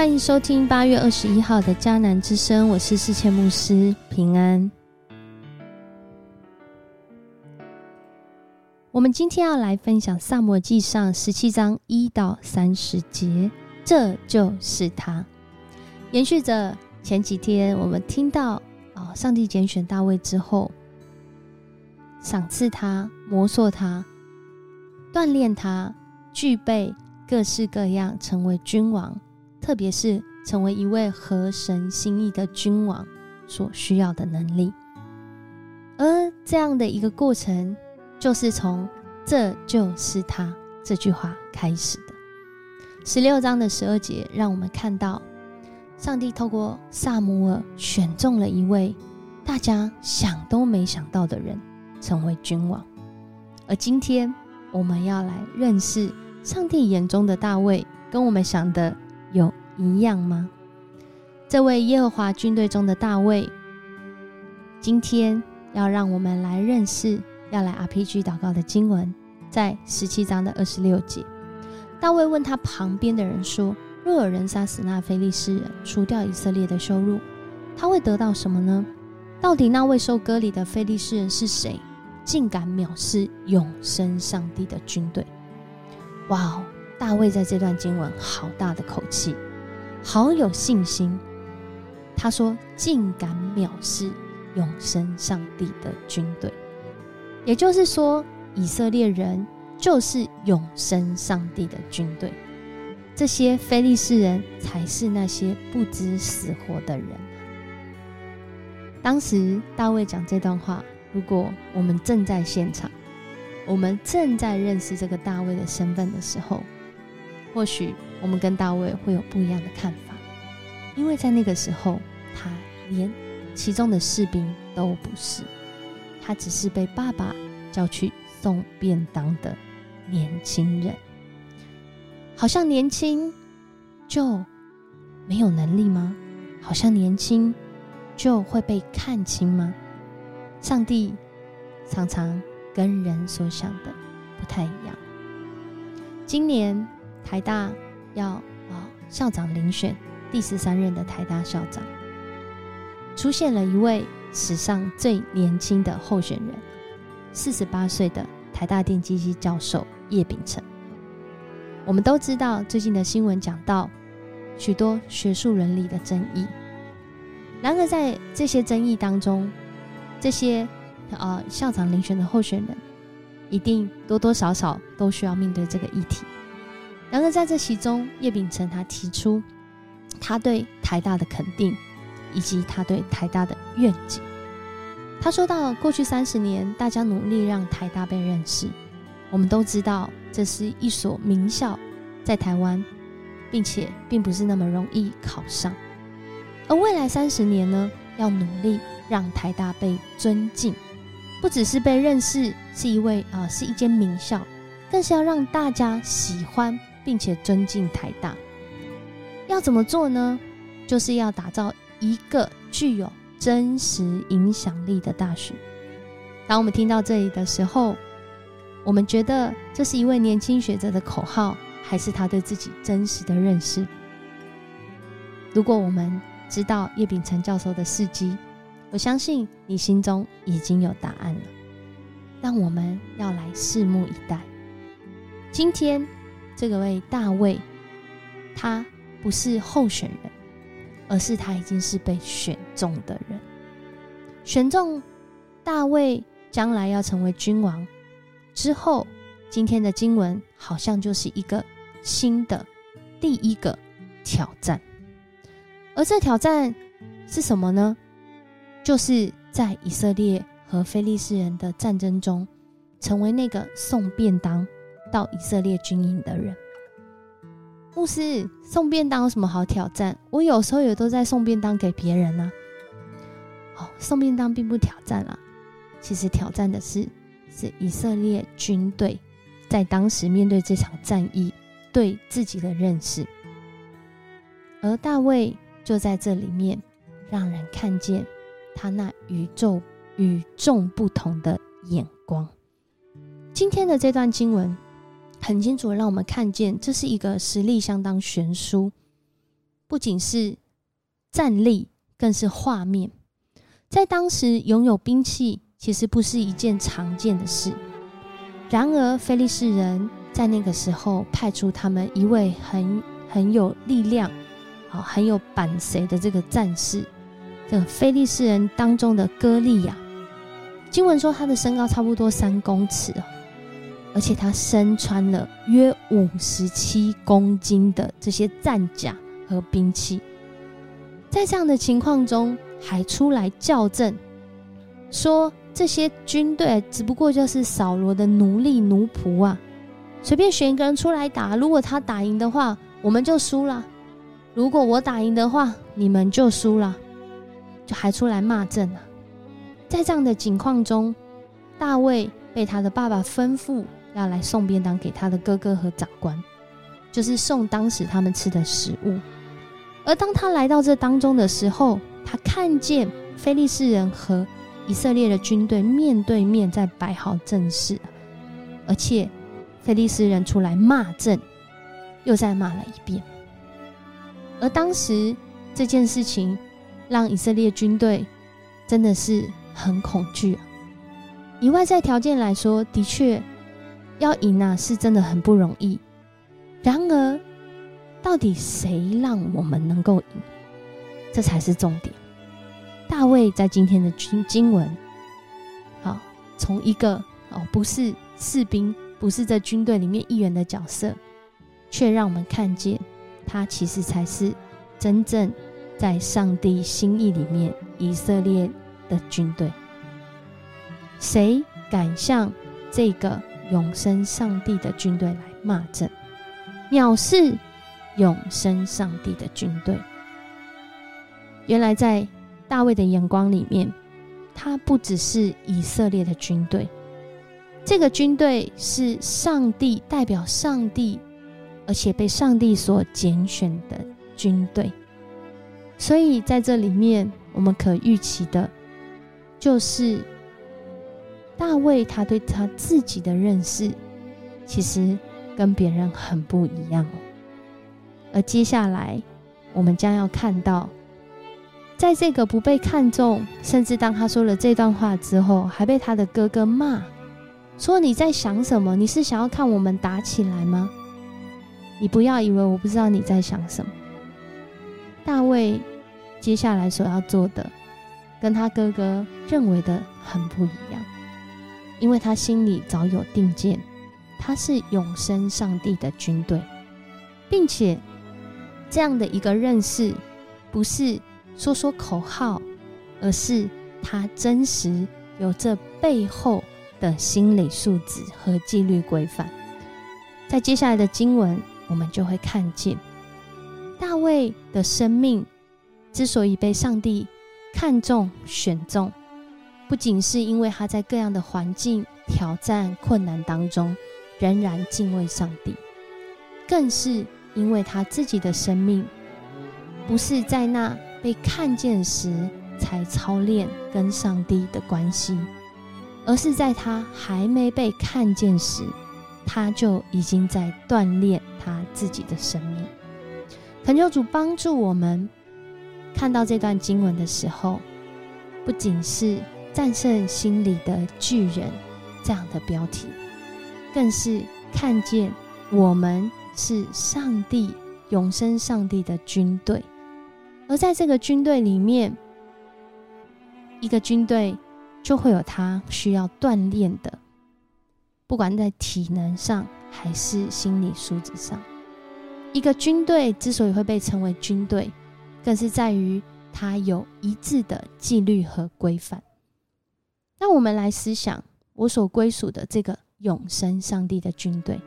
欢迎收听八月二十一号的迦南之声，我是世谦牧师平安。我们今天要来分享《萨摩记上》十七章一到三十节，这就是他。延续着前几天我们听到啊，上帝拣选大卫之后，赏赐他、磨塑他、锻炼他，具备各式各样成为君王。特别是成为一位合神心意的君王所需要的能力，而这样的一个过程，就是从“这就是他”这句话开始的。十六章的十二节，让我们看到上帝透过萨姆尔选中了一位大家想都没想到的人，成为君王。而今天我们要来认识上帝眼中的大卫，跟我们想的。一样吗？这位耶和华军队中的大卫，今天要让我们来认识，要来 RPG 祷告的经文，在十七章的二十六节。大卫问他旁边的人说：“若有人杀死那非利士人，除掉以色列的羞辱，他会得到什么呢？到底那位受割礼的非利士人是谁？竟敢藐视永生上帝的军队？”哇哦！大卫在这段经文好大的口气，好有信心。他说：“竟敢藐视永生上帝的军队，也就是说，以色列人就是永生上帝的军队。这些非利士人才是那些不知死活的人。”当时大卫讲这段话，如果我们正在现场，我们正在认识这个大卫的身份的时候。或许我们跟大卫会有不一样的看法，因为在那个时候，他连其中的士兵都不是，他只是被爸爸叫去送便当的年轻人。好像年轻就没有能力吗？好像年轻就会被看清吗？上帝常常跟人所想的不太一样。今年。台大要啊校长遴选第十三任的台大校长，出现了一位史上最年轻的候选人，四十八岁的台大电机系教授叶秉成。我们都知道最近的新闻讲到许多学术伦理的争议，然而在这些争议当中，这些啊校长遴选的候选人一定多多少少都需要面对这个议题。然而，在这其中，叶秉成他提出他对台大的肯定，以及他对台大的愿景。他说到，过去三十年，大家努力让台大被认识。我们都知道，这是一所名校，在台湾，并且并不是那么容易考上。而未来三十年呢，要努力让台大被尊敬，不只是被认识是一位啊，是一间名校，更是要让大家喜欢。并且尊敬台大，要怎么做呢？就是要打造一个具有真实影响力的大学。当我们听到这里的时候，我们觉得这是一位年轻学者的口号，还是他对自己真实的认识？如果我们知道叶秉成教授的事迹，我相信你心中已经有答案了。但我们要来拭目以待。今天。这个位大卫，他不是候选人，而是他已经是被选中的人。选中大卫将来要成为君王之后，今天的经文好像就是一个新的第一个挑战。而这挑战是什么呢？就是在以色列和非利士人的战争中，成为那个送便当。到以色列军营的人，牧师送便当有什么好挑战？我有时候也都在送便当给别人呢。哦，送便当并不挑战啊，其实挑战的是是以色列军队在当时面对这场战役对自己的认识，而大卫就在这里面让人看见他那宇宙与众不同的眼光。今天的这段经文。很清楚的让我们看见，这是一个实力相当悬殊，不仅是战力，更是画面。在当时，拥有兵器其实不是一件常见的事。然而，菲利士人在那个时候派出他们一位很很有力量、好很有板谁的这个战士，这个菲利士人当中的歌利亚。经文说他的身高差不多三公尺哦，而且他身穿了约五十七公斤的这些战甲和兵器。在这样的情况中，还出来校正，说这些军队只不过就是扫罗的奴隶奴仆啊，随便选一个人出来打，如果他打赢的话，我们就输了；如果我打赢的话，你们就输了，就还出来骂阵啊！在这样的情况中，大卫被他的爸爸吩咐要来送便当给他的哥哥和长官，就是送当时他们吃的食物。而当他来到这当中的时候，他看见非利士人和以色列的军队面对面在摆好阵势，而且非利士人出来骂阵，又再骂了一遍。而当时这件事情让以色列军队真的是很恐惧。以外在条件来说，的确要赢啊，是真的很不容易。然而，到底谁让我们能够赢？这才是重点。大卫在今天的经经文，好，从一个哦不是士兵，不是在军队里面一员的角色，却让我们看见他其实才是真正在上帝心意里面以色列的军队。谁敢向这个永生上帝的军队来骂阵，藐视永生上帝的军队？原来在大卫的眼光里面，他不只是以色列的军队，这个军队是上帝代表上帝，而且被上帝所拣选的军队。所以在这里面，我们可预期的，就是大卫他对他自己的认识，其实跟别人很不一样哦。而接下来，我们将要看到。在这个不被看重，甚至当他说了这段话之后，还被他的哥哥骂，说你在想什么？你是想要看我们打起来吗？你不要以为我不知道你在想什么。大卫接下来所要做的，跟他哥哥认为的很不一样，因为他心里早有定见，他是永生上帝的军队，并且这样的一个认识，不是。说说口号，而是他真实有这背后的心理素质和纪律规范。在接下来的经文，我们就会看见大卫的生命之所以被上帝看中选中，不仅是因为他在各样的环境挑战困难当中仍然敬畏上帝，更是因为他自己的生命不是在那。被看见时才操练跟上帝的关系，而是在他还没被看见时，他就已经在锻炼他自己的生命。恳求主帮助我们看到这段经文的时候，不仅是战胜心里的巨人这样的标题，更是看见我们是上帝永生上帝的军队。而在这个军队里面，一个军队就会有他需要锻炼的，不管在体能上还是心理素质上。一个军队之所以会被称为军队，更是在于它有一致的纪律和规范。那我们来思想我所归属的这个永生上帝的军队。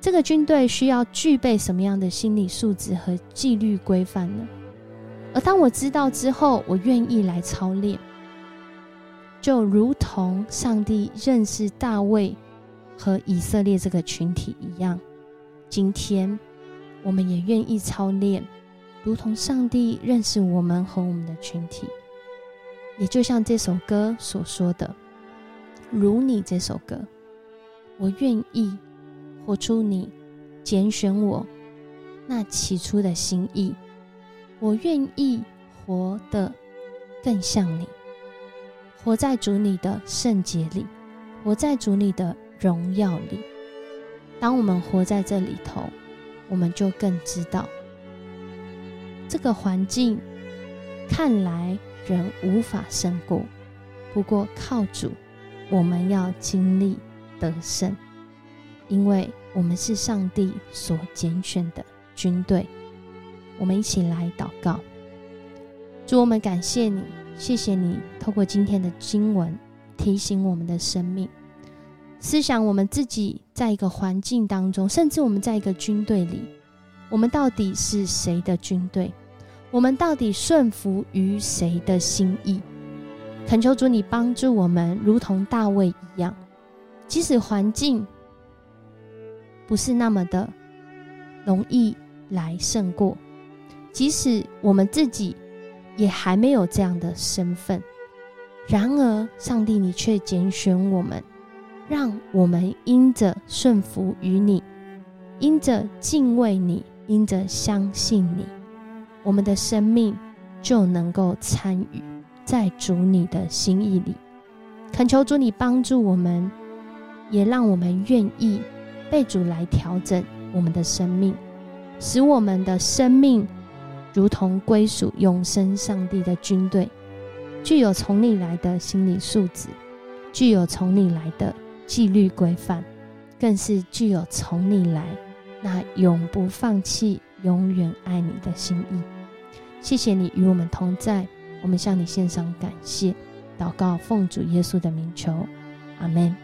这个军队需要具备什么样的心理素质和纪律规范呢？而当我知道之后，我愿意来操练，就如同上帝认识大卫和以色列这个群体一样，今天我们也愿意操练，如同上帝认识我们和我们的群体。也就像这首歌所说的：“如你这首歌，我愿意。”活出你拣选我那起初的心意。我愿意活得更像你，活在主你的圣洁里，活在主你的荣耀里。当我们活在这里头，我们就更知道这个环境看来人无法胜过，不过靠主，我们要经历得胜，因为我们是上帝所拣选的军队。我们一起来祷告，主，我们感谢你，谢谢你透过今天的经文提醒我们的生命，思想我们自己在一个环境当中，甚至我们在一个军队里，我们到底是谁的军队？我们到底顺服于谁的心意？恳求主你帮助我们，如同大卫一样，即使环境不是那么的容易来胜过。即使我们自己也还没有这样的身份，然而上帝，你却拣选我们，让我们因着顺服于你，因着敬畏你，因着相信你，我们的生命就能够参与在主你的心意里。恳求主你帮助我们，也让我们愿意被主来调整我们的生命，使我们的生命。如同归属永生上帝的军队，具有从你来的心理素质，具有从你来的纪律规范，更是具有从你来那永不放弃、永远爱你的心意。谢谢你与我们同在，我们向你献上感谢，祷告奉主耶稣的名求，阿门。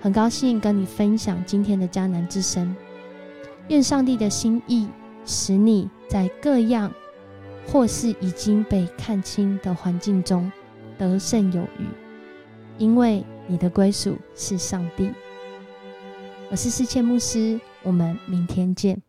很高兴跟你分享今天的迦南之声，愿上帝的心意。使你在各样或是已经被看清的环境中得胜有余，因为你的归属是上帝。我是世界牧师，我们明天见。